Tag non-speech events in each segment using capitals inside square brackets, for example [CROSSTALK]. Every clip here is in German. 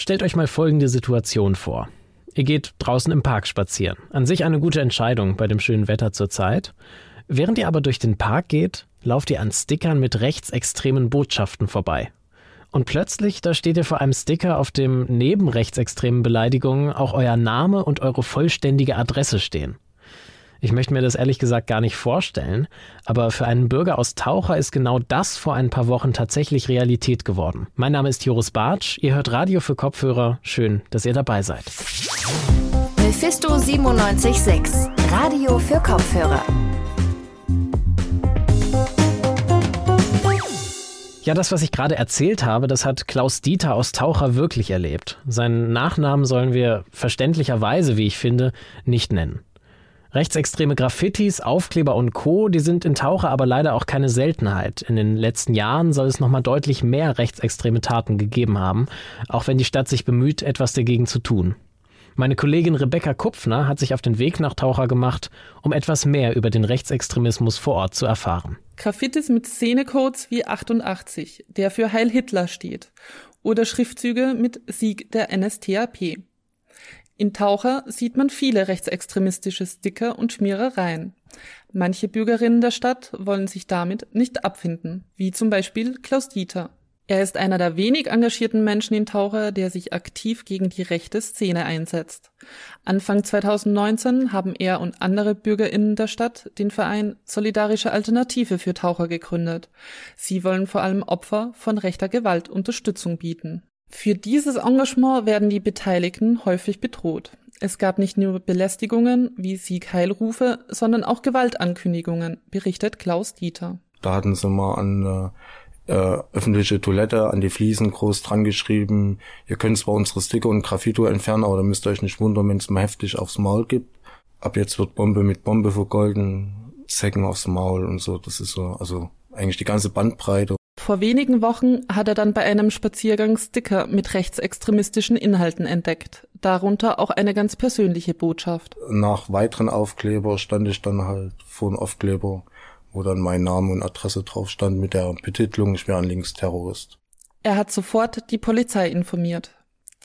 Stellt euch mal folgende Situation vor. Ihr geht draußen im Park spazieren. An sich eine gute Entscheidung bei dem schönen Wetter zurzeit. Während ihr aber durch den Park geht, lauft ihr an Stickern mit rechtsextremen Botschaften vorbei. Und plötzlich, da steht ihr vor einem Sticker, auf dem neben rechtsextremen Beleidigungen auch euer Name und eure vollständige Adresse stehen. Ich möchte mir das ehrlich gesagt gar nicht vorstellen, aber für einen Bürger aus Taucher ist genau das vor ein paar Wochen tatsächlich Realität geworden. Mein Name ist Joris Bartsch, ihr hört Radio für Kopfhörer. Schön, dass ihr dabei seid. Mephisto 976, Radio für Kopfhörer. Ja, das, was ich gerade erzählt habe, das hat Klaus Dieter aus Taucher wirklich erlebt. Seinen Nachnamen sollen wir verständlicherweise, wie ich finde, nicht nennen. Rechtsextreme Graffitis, Aufkleber und Co., die sind in Taucher aber leider auch keine Seltenheit. In den letzten Jahren soll es nochmal deutlich mehr rechtsextreme Taten gegeben haben, auch wenn die Stadt sich bemüht, etwas dagegen zu tun. Meine Kollegin Rebecca Kupfner hat sich auf den Weg nach Taucher gemacht, um etwas mehr über den Rechtsextremismus vor Ort zu erfahren. Graffitis mit Szenecodes wie 88, der für Heil Hitler steht, oder Schriftzüge mit Sieg der NSDAP. In Taucher sieht man viele rechtsextremistische Sticker und Schmierereien. Manche Bürgerinnen der Stadt wollen sich damit nicht abfinden, wie zum Beispiel Klaus Dieter. Er ist einer der wenig engagierten Menschen in Taucher, der sich aktiv gegen die rechte Szene einsetzt. Anfang 2019 haben er und andere Bürgerinnen der Stadt den Verein Solidarische Alternative für Taucher gegründet. Sie wollen vor allem Opfer von rechter Gewalt Unterstützung bieten. Für dieses Engagement werden die Beteiligten häufig bedroht. Es gab nicht nur Belästigungen wie Siegheilrufe, sondern auch Gewaltankündigungen, berichtet Klaus Dieter. Da hatten sie mal an äh, äh, öffentliche Toilette an die Fliesen groß dran geschrieben, ihr könnt zwar unsere Sticker und Graffito entfernen, aber da müsst ihr euch nicht wundern, wenn es mal heftig aufs Maul gibt. Ab jetzt wird Bombe mit Bombe vergolden, Zecken aufs Maul und so. Das ist so, also eigentlich die ganze Bandbreite. Vor wenigen Wochen hat er dann bei einem Spaziergang Sticker mit rechtsextremistischen Inhalten entdeckt, darunter auch eine ganz persönliche Botschaft. Nach weiteren Aufkleber stand ich dann halt vor einem Aufkleber, wo dann mein Name und Adresse drauf stand mit der Betitelung, ich wäre ein Linksterrorist. Er hat sofort die Polizei informiert.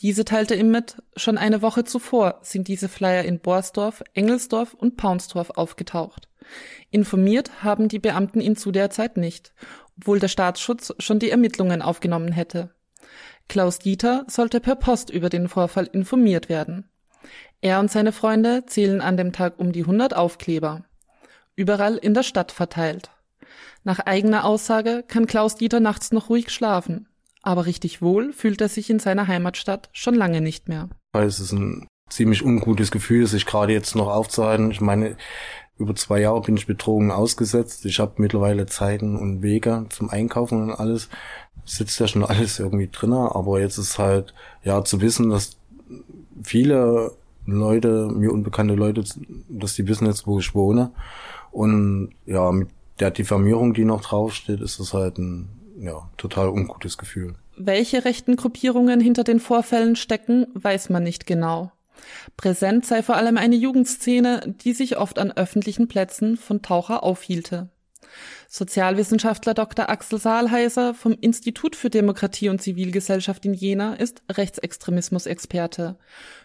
Diese teilte ihm mit, schon eine Woche zuvor sind diese Flyer in Borsdorf, Engelsdorf und Paunsdorf aufgetaucht. Informiert haben die Beamten ihn zu der Zeit nicht obwohl der Staatsschutz schon die Ermittlungen aufgenommen hätte. Klaus Dieter sollte per Post über den Vorfall informiert werden. Er und seine Freunde zählen an dem Tag um die 100 Aufkleber. Überall in der Stadt verteilt. Nach eigener Aussage kann Klaus Dieter nachts noch ruhig schlafen. Aber richtig wohl fühlt er sich in seiner Heimatstadt schon lange nicht mehr. Es ist ein ziemlich ungutes Gefühl, sich gerade jetzt noch aufzuhalten. Ich meine, über zwei Jahre bin ich betrogen ausgesetzt. Ich habe mittlerweile Zeiten und Wege zum Einkaufen und alles. Sitzt ja schon [LAUGHS] alles irgendwie drinne, aber jetzt ist halt, ja, zu wissen, dass viele Leute, mir unbekannte Leute, dass die wissen jetzt, wo ich wohne. Und ja, mit der Diffamierung, die noch draufsteht, ist es halt ein ja, total ungutes Gefühl. Welche rechten Gruppierungen hinter den Vorfällen stecken, weiß man nicht genau. Präsent sei vor allem eine Jugendszene, die sich oft an öffentlichen Plätzen von Taucher aufhielte. Sozialwissenschaftler Dr. Axel Saalheiser vom Institut für Demokratie und Zivilgesellschaft in Jena ist Rechtsextremismus-Experte.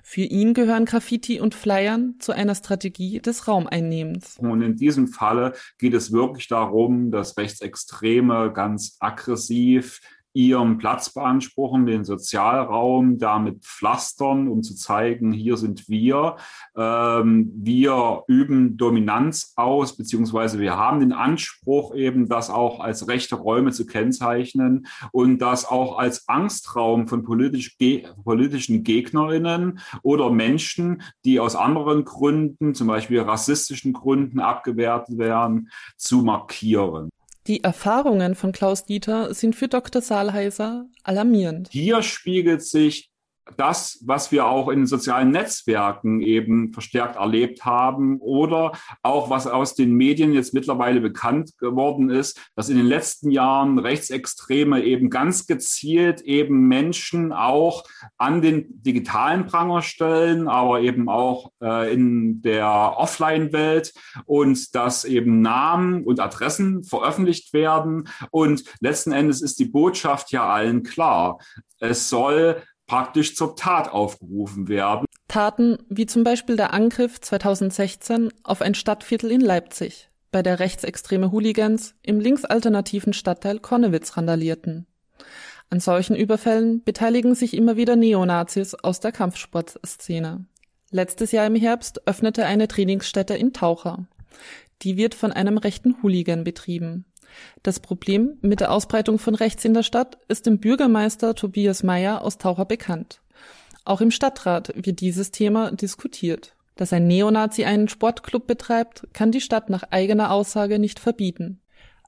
Für ihn gehören Graffiti und Flyern zu einer Strategie des Raumeinnehmens. Und in diesem Falle geht es wirklich darum, dass Rechtsextreme ganz aggressiv ihren Platz beanspruchen, den Sozialraum damit pflastern, um zu zeigen, hier sind wir. Ähm, wir üben Dominanz aus, beziehungsweise wir haben den Anspruch, eben das auch als rechte Räume zu kennzeichnen und das auch als Angstraum von politisch, ge politischen Gegnerinnen oder Menschen, die aus anderen Gründen, zum Beispiel rassistischen Gründen abgewertet werden, zu markieren. Die Erfahrungen von Klaus Dieter sind für Dr. Saalheiser alarmierend. Hier spiegelt sich das, was wir auch in sozialen Netzwerken eben verstärkt erlebt haben oder auch was aus den Medien jetzt mittlerweile bekannt geworden ist, dass in den letzten Jahren Rechtsextreme eben ganz gezielt eben Menschen auch an den digitalen Pranger stellen, aber eben auch äh, in der Offline-Welt und dass eben Namen und Adressen veröffentlicht werden und letzten Endes ist die Botschaft ja allen klar. Es soll praktisch zur Tat aufgerufen werden. Taten wie zum Beispiel der Angriff 2016 auf ein Stadtviertel in Leipzig, bei der rechtsextreme Hooligans im linksalternativen Stadtteil Konnewitz randalierten. An solchen Überfällen beteiligen sich immer wieder Neonazis aus der Kampfsportszene. Letztes Jahr im Herbst öffnete eine Trainingsstätte in Taucher. Die wird von einem rechten Hooligan betrieben. Das Problem mit der Ausbreitung von rechts in der Stadt ist dem Bürgermeister Tobias Meyer aus Taucher bekannt. Auch im Stadtrat wird dieses Thema diskutiert. Dass ein Neonazi einen Sportclub betreibt, kann die Stadt nach eigener Aussage nicht verbieten.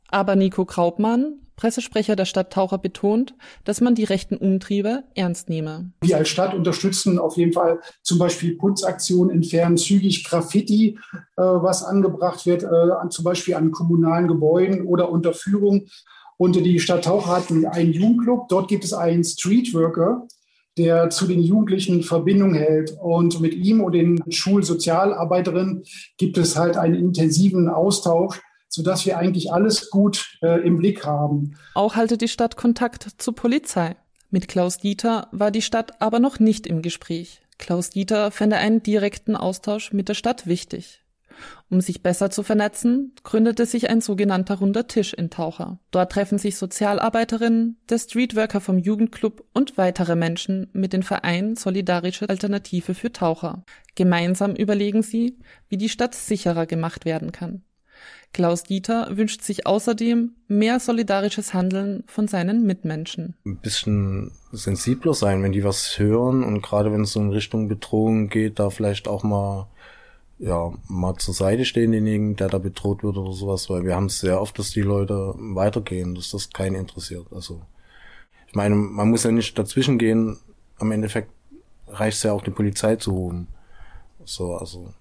Aber Nico Kraupmann, Pressesprecher der Stadt Taucher, betont, dass man die rechten Umtriebe ernst nehme. Wir als Stadt unterstützen auf jeden Fall zum Beispiel Putzaktionen, entfernen zügig Graffiti, äh, was angebracht wird, äh, zum Beispiel an kommunalen Gebäuden oder unter Führung. Und die Stadt Taucher hat einen Jugendclub. Dort gibt es einen Streetworker, der zu den Jugendlichen Verbindung hält. Und mit ihm und den Schulsozialarbeiterinnen gibt es halt einen intensiven Austausch, sodass wir eigentlich alles gut äh, im Blick haben. Auch halte die Stadt Kontakt zur Polizei. Mit Klaus Dieter war die Stadt aber noch nicht im Gespräch. Klaus Dieter fände einen direkten Austausch mit der Stadt wichtig. Um sich besser zu vernetzen, gründete sich ein sogenannter runder Tisch in Taucher. Dort treffen sich Sozialarbeiterinnen, der Streetworker vom Jugendclub und weitere Menschen mit dem Verein Solidarische Alternative für Taucher. Gemeinsam überlegen sie, wie die Stadt sicherer gemacht werden kann. Klaus Dieter wünscht sich außerdem mehr solidarisches Handeln von seinen Mitmenschen. Ein bisschen sensibler sein, wenn die was hören und gerade wenn es so in Richtung Bedrohung geht, da vielleicht auch mal ja, mal zur Seite stehen, denjenigen, der da bedroht wird oder sowas, weil wir haben es sehr oft, dass die Leute weitergehen, dass das keinen interessiert. Also, ich meine, man muss ja nicht dazwischen gehen. Am Endeffekt reicht es ja auch, die Polizei zu holen. So, also,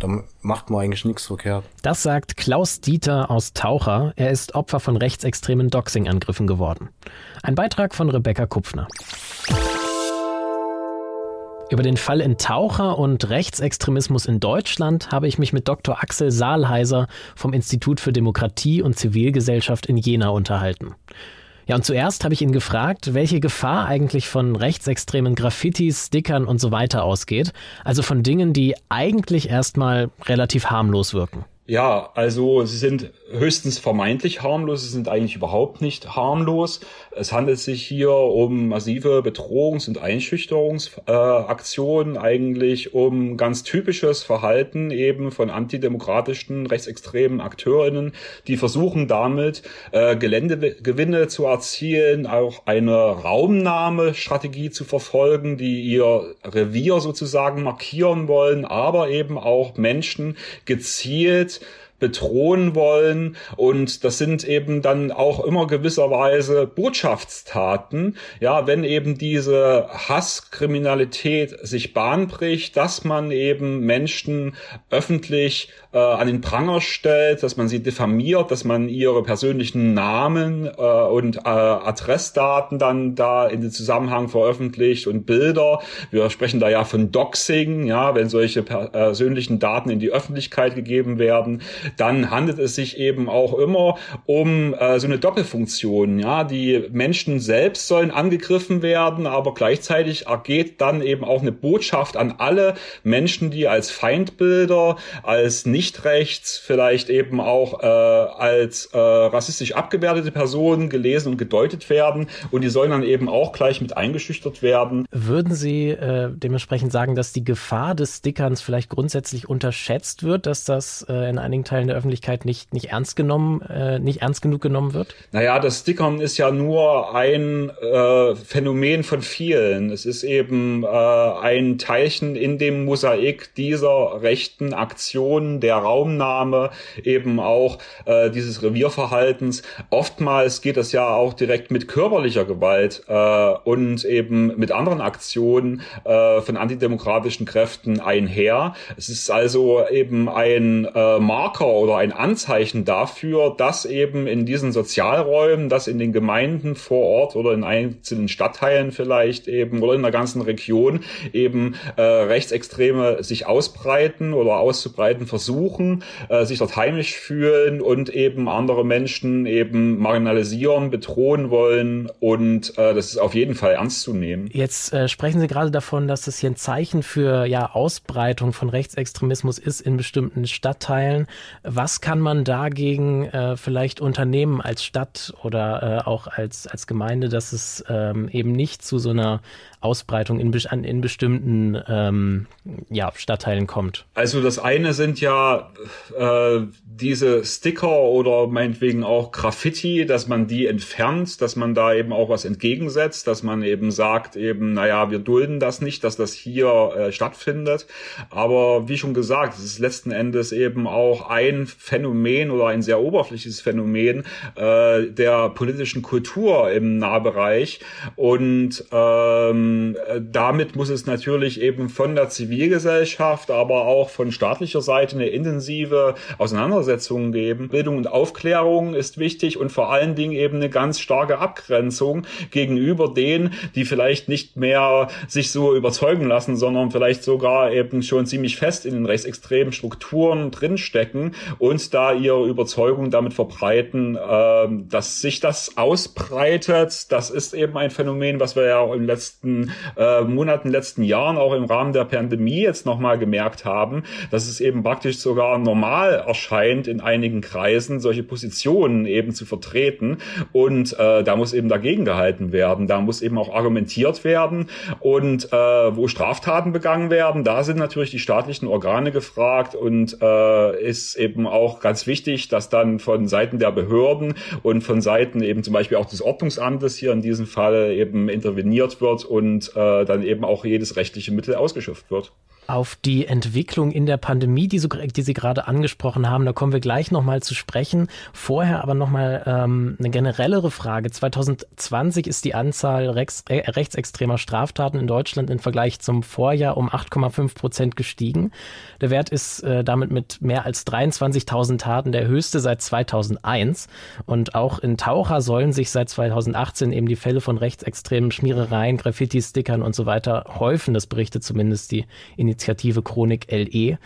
da macht man eigentlich nichts verkehrt. Das sagt Klaus Dieter aus Taucher. Er ist Opfer von rechtsextremen Doxing-Angriffen geworden. Ein Beitrag von Rebecca Kupfner. Über den Fall in Taucher und Rechtsextremismus in Deutschland habe ich mich mit Dr. Axel Saalheiser vom Institut für Demokratie und Zivilgesellschaft in Jena unterhalten. Ja, und zuerst habe ich ihn gefragt, welche Gefahr eigentlich von rechtsextremen Graffitis, Stickern und so weiter ausgeht, also von Dingen, die eigentlich erstmal relativ harmlos wirken. Ja, also sie sind höchstens vermeintlich harmlos, sie sind eigentlich überhaupt nicht harmlos. Es handelt sich hier um massive Bedrohungs- und Einschüchterungsaktionen, äh, eigentlich um ganz typisches Verhalten eben von antidemokratischen, rechtsextremen Akteurinnen, die versuchen damit äh, Geländegewinne zu erzielen, auch eine Raumnahmestrategie zu verfolgen, die ihr Revier sozusagen markieren wollen, aber eben auch Menschen gezielt bedrohen wollen. Und das sind eben dann auch immer gewisserweise Botschaftstaten. Ja, wenn eben diese Hasskriminalität sich Bahn bricht, dass man eben Menschen öffentlich äh, an den Pranger stellt, dass man sie diffamiert, dass man ihre persönlichen Namen äh, und äh, Adressdaten dann da in den Zusammenhang veröffentlicht und Bilder. Wir sprechen da ja von Doxing, ja, wenn solche persönlichen Daten in die Öffentlichkeit gegeben werden, dann handelt es sich eben auch immer um äh, so eine Doppelfunktion, ja, die Menschen selbst sollen angegriffen werden, aber gleichzeitig ergeht dann eben auch eine Botschaft an alle Menschen, die als Feindbilder, als nicht nicht rechts, vielleicht eben auch äh, als äh, rassistisch abgewertete Personen gelesen und gedeutet werden und die sollen dann eben auch gleich mit eingeschüchtert werden. Würden Sie äh, dementsprechend sagen, dass die Gefahr des Stickerns vielleicht grundsätzlich unterschätzt wird, dass das äh, in einigen Teilen der Öffentlichkeit nicht, nicht ernst genommen, äh, nicht ernst genug genommen wird? Naja, das Stickern ist ja nur ein äh, Phänomen von vielen. Es ist eben äh, ein Teilchen in dem Mosaik dieser rechten Aktionen, der der Raumnahme, eben auch äh, dieses Revierverhaltens. Oftmals geht das ja auch direkt mit körperlicher Gewalt äh, und eben mit anderen Aktionen äh, von antidemokratischen Kräften einher. Es ist also eben ein äh, Marker oder ein Anzeichen dafür, dass eben in diesen Sozialräumen, dass in den Gemeinden vor Ort oder in einzelnen Stadtteilen vielleicht eben oder in der ganzen Region eben äh, Rechtsextreme sich ausbreiten oder auszubreiten versuchen suchen, äh, sich dort heimisch fühlen und eben andere Menschen eben marginalisieren, bedrohen wollen und äh, das ist auf jeden Fall ernst zu nehmen. Jetzt äh, sprechen Sie gerade davon, dass das hier ein Zeichen für ja Ausbreitung von Rechtsextremismus ist in bestimmten Stadtteilen. Was kann man dagegen äh, vielleicht unternehmen als Stadt oder äh, auch als als Gemeinde, dass es ähm, eben nicht zu so einer Ausbreitung in, in bestimmten ähm, ja, Stadtteilen kommt? Also das eine sind äh, diese Sticker oder meinetwegen auch Graffiti, dass man die entfernt, dass man da eben auch was entgegensetzt, dass man eben sagt, eben, naja, wir dulden das nicht, dass das hier äh, stattfindet. Aber wie schon gesagt, es ist letzten Endes eben auch ein Phänomen oder ein sehr oberflächliches Phänomen äh, der politischen Kultur im Nahbereich. Und ähm, damit muss es natürlich eben von der Zivilgesellschaft, aber auch von staatlicher Seite eine intensive Auseinandersetzung geben. Bildung und Aufklärung ist wichtig und vor allen Dingen eben eine ganz starke Abgrenzung gegenüber denen, die vielleicht nicht mehr sich so überzeugen lassen, sondern vielleicht sogar eben schon ziemlich fest in den rechtsextremen Strukturen drinstecken und da ihre Überzeugung damit verbreiten, äh, dass sich das ausbreitet. Das ist eben ein Phänomen, was wir ja auch im letzten äh, Monaten, letzten Jahren auch im Rahmen der Pandemie jetzt nochmal gemerkt haben, dass es eben praktisch sogar normal erscheint, in einigen Kreisen solche Positionen eben zu vertreten. Und äh, da muss eben dagegen gehalten werden. Da muss eben auch argumentiert werden. Und äh, wo Straftaten begangen werden, da sind natürlich die staatlichen Organe gefragt und äh, ist eben auch ganz wichtig, dass dann von Seiten der Behörden und von Seiten eben zum Beispiel auch des Ordnungsamtes hier in diesem Fall eben interveniert wird und äh, dann eben auch jedes rechtliche Mittel ausgeschöpft wird auf die Entwicklung in der Pandemie, die, so, die Sie gerade angesprochen haben. Da kommen wir gleich nochmal zu sprechen. Vorher aber nochmal ähm, eine generellere Frage. 2020 ist die Anzahl rechts, äh, rechtsextremer Straftaten in Deutschland im Vergleich zum Vorjahr um 8,5 Prozent gestiegen. Der Wert ist äh, damit mit mehr als 23.000 Taten der höchste seit 2001. Und auch in Taucher sollen sich seit 2018 eben die Fälle von rechtsextremen Schmierereien, Graffiti, Stickern und so weiter häufen. Das berichtet zumindest die Initiative Initiative Chronik LE.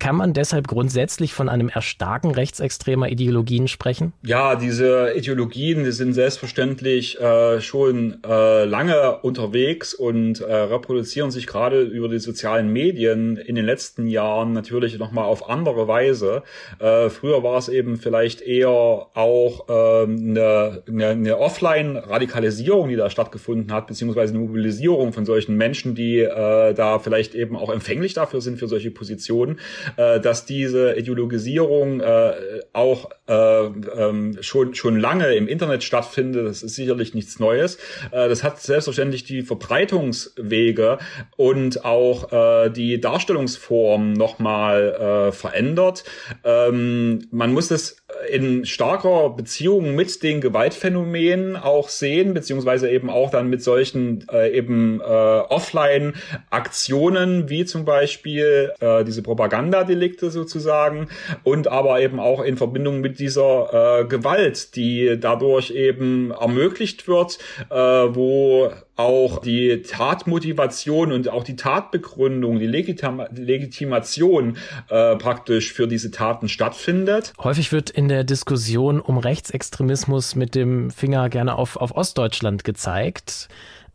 Kann man deshalb grundsätzlich von einem Erstarken rechtsextremer Ideologien sprechen? Ja, diese Ideologien, die sind selbstverständlich äh, schon äh, lange unterwegs und äh, reproduzieren sich gerade über die sozialen Medien in den letzten Jahren natürlich nochmal auf andere Weise. Äh, früher war es eben vielleicht eher auch ähm, eine, eine, eine Offline-Radikalisierung, die da stattgefunden hat, beziehungsweise eine Mobilisierung von solchen Menschen, die äh, da vielleicht eben auch empfänglich dafür sind für solche Positionen äh, dass diese Ideologisierung äh, auch äh, ähm, schon, schon lange im Internet stattfindet. Das ist sicherlich nichts Neues. Äh, das hat selbstverständlich die Verbreitungswege und auch äh, die Darstellungsform nochmal äh, verändert. Ähm, man muss das in starker Beziehung mit den Gewaltphänomenen auch sehen, beziehungsweise eben auch dann mit solchen äh, eben äh, Offline-Aktionen, wie zum Beispiel äh, diese Propagandadelikte sozusagen, und aber eben auch in Verbindung mit dieser äh, Gewalt, die dadurch eben ermöglicht wird, äh, wo auch die Tatmotivation und auch die Tatbegründung, die Legitim Legitimation äh, praktisch für diese Taten stattfindet. Häufig wird in der Diskussion um Rechtsextremismus mit dem Finger gerne auf, auf Ostdeutschland gezeigt.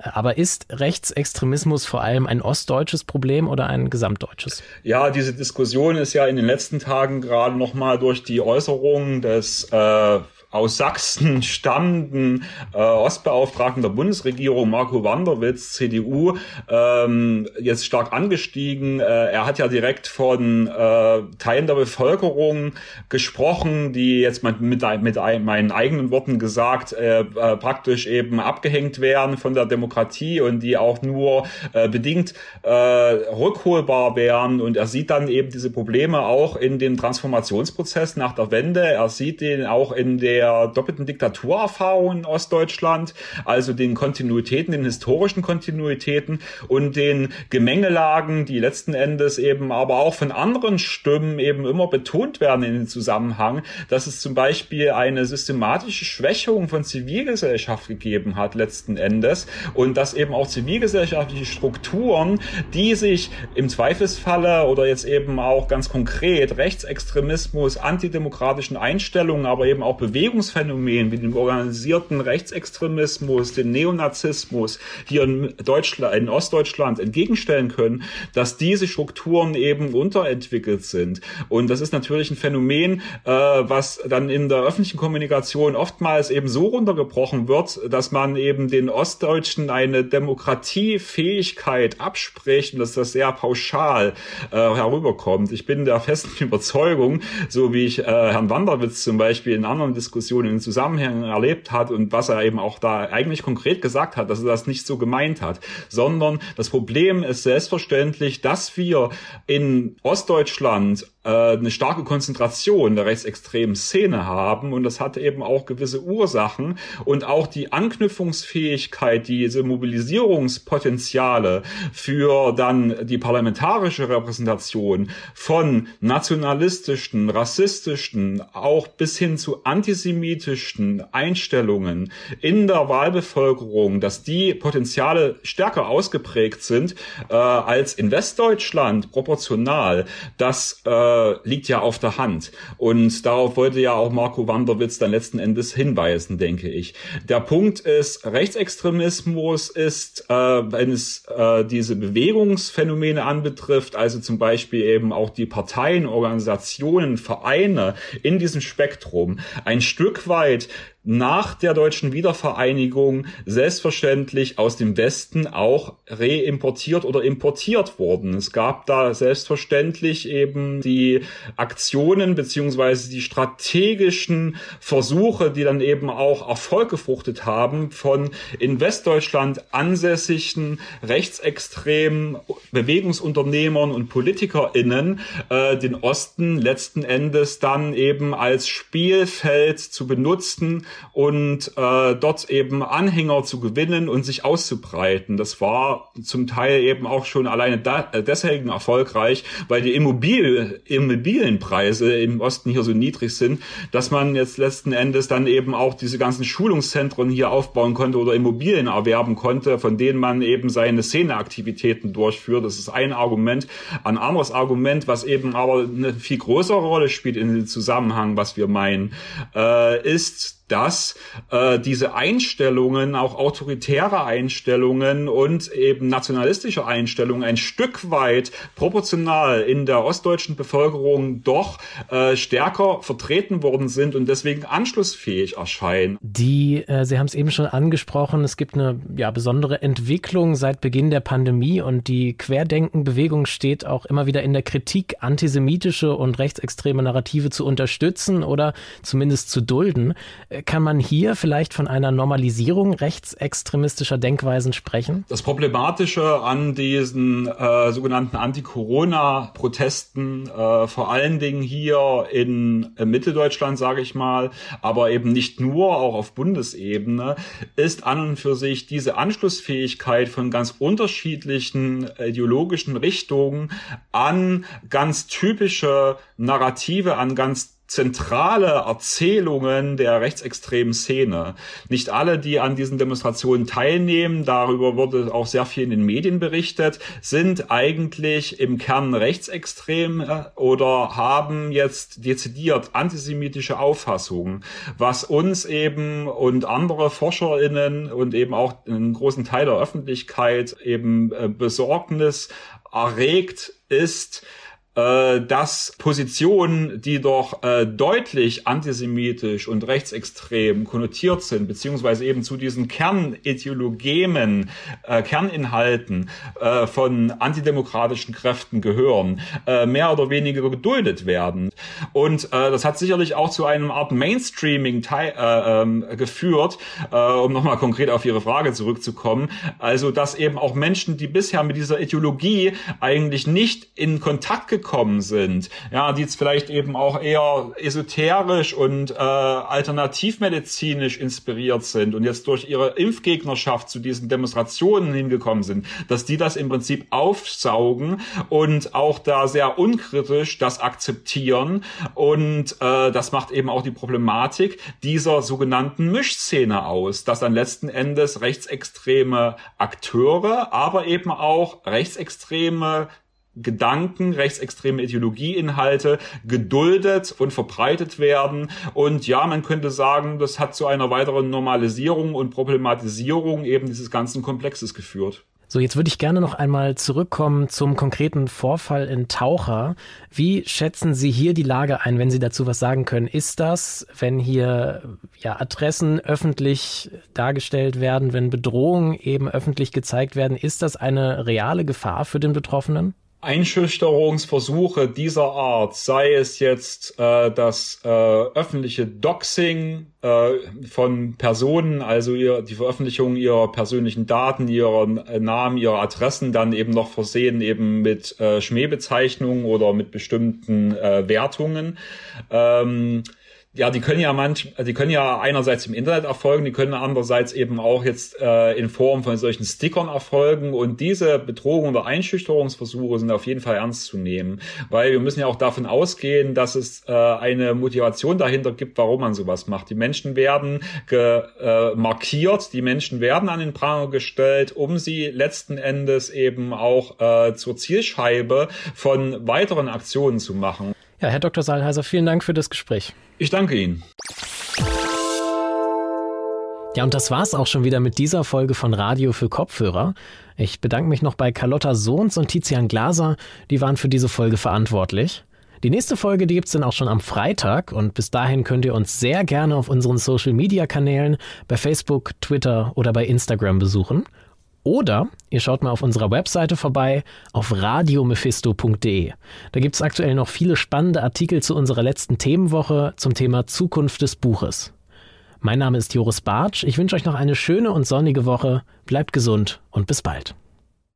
Aber ist Rechtsextremismus vor allem ein ostdeutsches Problem oder ein gesamtdeutsches? Ja, diese Diskussion ist ja in den letzten Tagen gerade nochmal durch die Äußerungen des äh, aus Sachsen stammenden äh, Ostbeauftragten der Bundesregierung, Marco Wanderwitz, CDU, ähm, jetzt stark angestiegen. Äh, er hat ja direkt von äh, Teilen der Bevölkerung gesprochen, die jetzt mit, mit, mit meinen eigenen Worten gesagt, äh, äh, praktisch eben abgehängt werden von der Demokratie und die auch nur äh, bedingt äh, rückholbar wären. Und er sieht dann eben diese Probleme auch in dem Transformationsprozess nach der Wende. Er sieht den auch in der der doppelten Diktaturerfahrung in Ostdeutschland, also den Kontinuitäten, den historischen Kontinuitäten und den Gemengelagen, die letzten Endes eben aber auch von anderen Stimmen eben immer betont werden in dem Zusammenhang, dass es zum Beispiel eine systematische Schwächung von Zivilgesellschaft gegeben hat letzten Endes und dass eben auch zivilgesellschaftliche Strukturen, die sich im Zweifelsfalle oder jetzt eben auch ganz konkret Rechtsextremismus, antidemokratischen Einstellungen, aber eben auch Bewegungsphänomenen wie den organisierten Rechtsextremismus, den Neonazismus hier in Deutschland, in Ostdeutschland entgegenstellen können, dass diese Strukturen eben unterentwickelt sind. Und das ist natürlich ein Phänomen, äh, was dann in der öffentlichen Kommunikation oftmals eben so runtergebrochen wird, dass man eben den Ostdeutschen eine Demokratiefähigkeit abspricht und dass das sehr pauschal äh, herüberkommt. Ich bin der festen [LAUGHS] Überzeugung, so wie ich äh, Herrn Wanderwitz zum Beispiel in anderen Diskussionen in Zusammenhängen erlebt hat und was er eben auch da eigentlich konkret gesagt hat, dass er das nicht so gemeint hat, sondern das Problem ist selbstverständlich, dass wir in Ostdeutschland eine starke Konzentration der rechtsextremen Szene haben und das hat eben auch gewisse Ursachen und auch die Anknüpfungsfähigkeit, diese Mobilisierungspotenziale für dann die parlamentarische Repräsentation von nationalistischen, rassistischen, auch bis hin zu antisemitischen Einstellungen in der Wahlbevölkerung, dass die Potenziale stärker ausgeprägt sind äh, als in Westdeutschland proportional, das äh, äh, liegt ja auf der Hand. Und darauf wollte ja auch Marco Wanderwitz dann letzten Endes hinweisen, denke ich. Der Punkt ist, Rechtsextremismus ist, äh, wenn es äh, diese Bewegungsphänomene anbetrifft, also zum Beispiel eben auch die Parteien, Organisationen, Vereine in diesem Spektrum, ein Stück weit nach der deutschen Wiedervereinigung selbstverständlich aus dem Westen auch reimportiert oder importiert wurden. Es gab da selbstverständlich eben die Aktionen beziehungsweise die strategischen Versuche, die dann eben auch Erfolg gefruchtet haben von in Westdeutschland ansässigen rechtsextremen Bewegungsunternehmern und PolitikerInnen, äh, den Osten letzten Endes dann eben als Spielfeld zu benutzen, und äh, dort eben Anhänger zu gewinnen und sich auszubreiten. Das war zum Teil eben auch schon alleine da, äh, deswegen erfolgreich, weil die Immobil Immobilienpreise im Osten hier so niedrig sind, dass man jetzt letzten Endes dann eben auch diese ganzen Schulungszentren hier aufbauen konnte oder Immobilien erwerben konnte, von denen man eben seine Szeneaktivitäten durchführt. Das ist ein Argument. Ein anderes Argument, was eben aber eine viel größere Rolle spielt in dem Zusammenhang, was wir meinen, äh, ist, dass äh, diese Einstellungen, auch autoritäre Einstellungen und eben nationalistische Einstellungen ein Stück weit proportional in der ostdeutschen Bevölkerung doch äh, stärker vertreten worden sind und deswegen anschlussfähig erscheinen. Die, äh, Sie haben es eben schon angesprochen, es gibt eine ja, besondere Entwicklung seit Beginn der Pandemie und die Querdenkenbewegung steht auch immer wieder in der Kritik, antisemitische und rechtsextreme Narrative zu unterstützen oder zumindest zu dulden. Äh, kann man hier vielleicht von einer Normalisierung rechtsextremistischer Denkweisen sprechen? Das Problematische an diesen äh, sogenannten Anti-Corona-Protesten, äh, vor allen Dingen hier in äh, Mitteldeutschland, sage ich mal, aber eben nicht nur, auch auf Bundesebene, ist an und für sich diese Anschlussfähigkeit von ganz unterschiedlichen ideologischen Richtungen an ganz typische Narrative, an ganz zentrale Erzählungen der rechtsextremen Szene. Nicht alle, die an diesen Demonstrationen teilnehmen, darüber wurde auch sehr viel in den Medien berichtet, sind eigentlich im Kern rechtsextrem äh, oder haben jetzt dezidiert antisemitische Auffassungen, was uns eben und andere ForscherInnen und eben auch einen großen Teil der Öffentlichkeit eben äh, Besorgnis erregt ist, äh, dass Positionen, die doch äh, deutlich antisemitisch und rechtsextrem konnotiert sind, beziehungsweise eben zu diesen Kernideologeme, äh, Kerninhalten äh, von antidemokratischen Kräften gehören, äh, mehr oder weniger geduldet werden. Und äh, das hat sicherlich auch zu einem Art Mainstreaming äh, ähm, geführt, äh, um nochmal konkret auf Ihre Frage zurückzukommen. Also, dass eben auch Menschen, die bisher mit dieser Ideologie eigentlich nicht in Kontakt gekommen rausgekommen sind, ja, die jetzt vielleicht eben auch eher esoterisch und äh, alternativmedizinisch inspiriert sind und jetzt durch ihre Impfgegnerschaft zu diesen Demonstrationen hingekommen sind, dass die das im Prinzip aufsaugen und auch da sehr unkritisch das akzeptieren. Und äh, das macht eben auch die Problematik dieser sogenannten Mischszene aus, dass dann letzten Endes rechtsextreme Akteure, aber eben auch rechtsextreme Gedanken, rechtsextreme Ideologieinhalte geduldet und verbreitet werden. Und ja, man könnte sagen, das hat zu einer weiteren Normalisierung und Problematisierung eben dieses ganzen Komplexes geführt. So, jetzt würde ich gerne noch einmal zurückkommen zum konkreten Vorfall in Taucher. Wie schätzen Sie hier die Lage ein, wenn Sie dazu was sagen können? Ist das, wenn hier ja, Adressen öffentlich dargestellt werden, wenn Bedrohungen eben öffentlich gezeigt werden, ist das eine reale Gefahr für den Betroffenen? Einschüchterungsversuche dieser Art, sei es jetzt äh, das äh, öffentliche Doxing äh, von Personen, also ihr, die Veröffentlichung ihrer persönlichen Daten, ihrer äh, Namen, ihrer Adressen, dann eben noch versehen eben mit äh, Schmähbezeichnungen oder mit bestimmten äh, Wertungen. Ähm, ja, die können ja manch, die können ja einerseits im Internet erfolgen, die können andererseits eben auch jetzt äh, in Form von solchen Stickern erfolgen und diese Bedrohungen oder Einschüchterungsversuche sind auf jeden Fall ernst zu nehmen, weil wir müssen ja auch davon ausgehen, dass es äh, eine Motivation dahinter gibt, warum man sowas macht. Die Menschen werden ge, äh, markiert, die Menschen werden an den Pranger gestellt, um sie letzten Endes eben auch äh, zur Zielscheibe von weiteren Aktionen zu machen. Ja, Herr Dr. Saalheiser, vielen Dank für das Gespräch. Ich danke Ihnen. Ja, und das war's auch schon wieder mit dieser Folge von Radio für Kopfhörer. Ich bedanke mich noch bei Carlotta Sohns und Tizian Glaser, die waren für diese Folge verantwortlich. Die nächste Folge, die gibt's dann auch schon am Freitag und bis dahin könnt ihr uns sehr gerne auf unseren Social Media Kanälen bei Facebook, Twitter oder bei Instagram besuchen. Oder ihr schaut mal auf unserer Webseite vorbei auf radiomephisto.de. Da gibt es aktuell noch viele spannende Artikel zu unserer letzten Themenwoche zum Thema Zukunft des Buches. Mein Name ist Joris Bartsch. Ich wünsche euch noch eine schöne und sonnige Woche. Bleibt gesund und bis bald.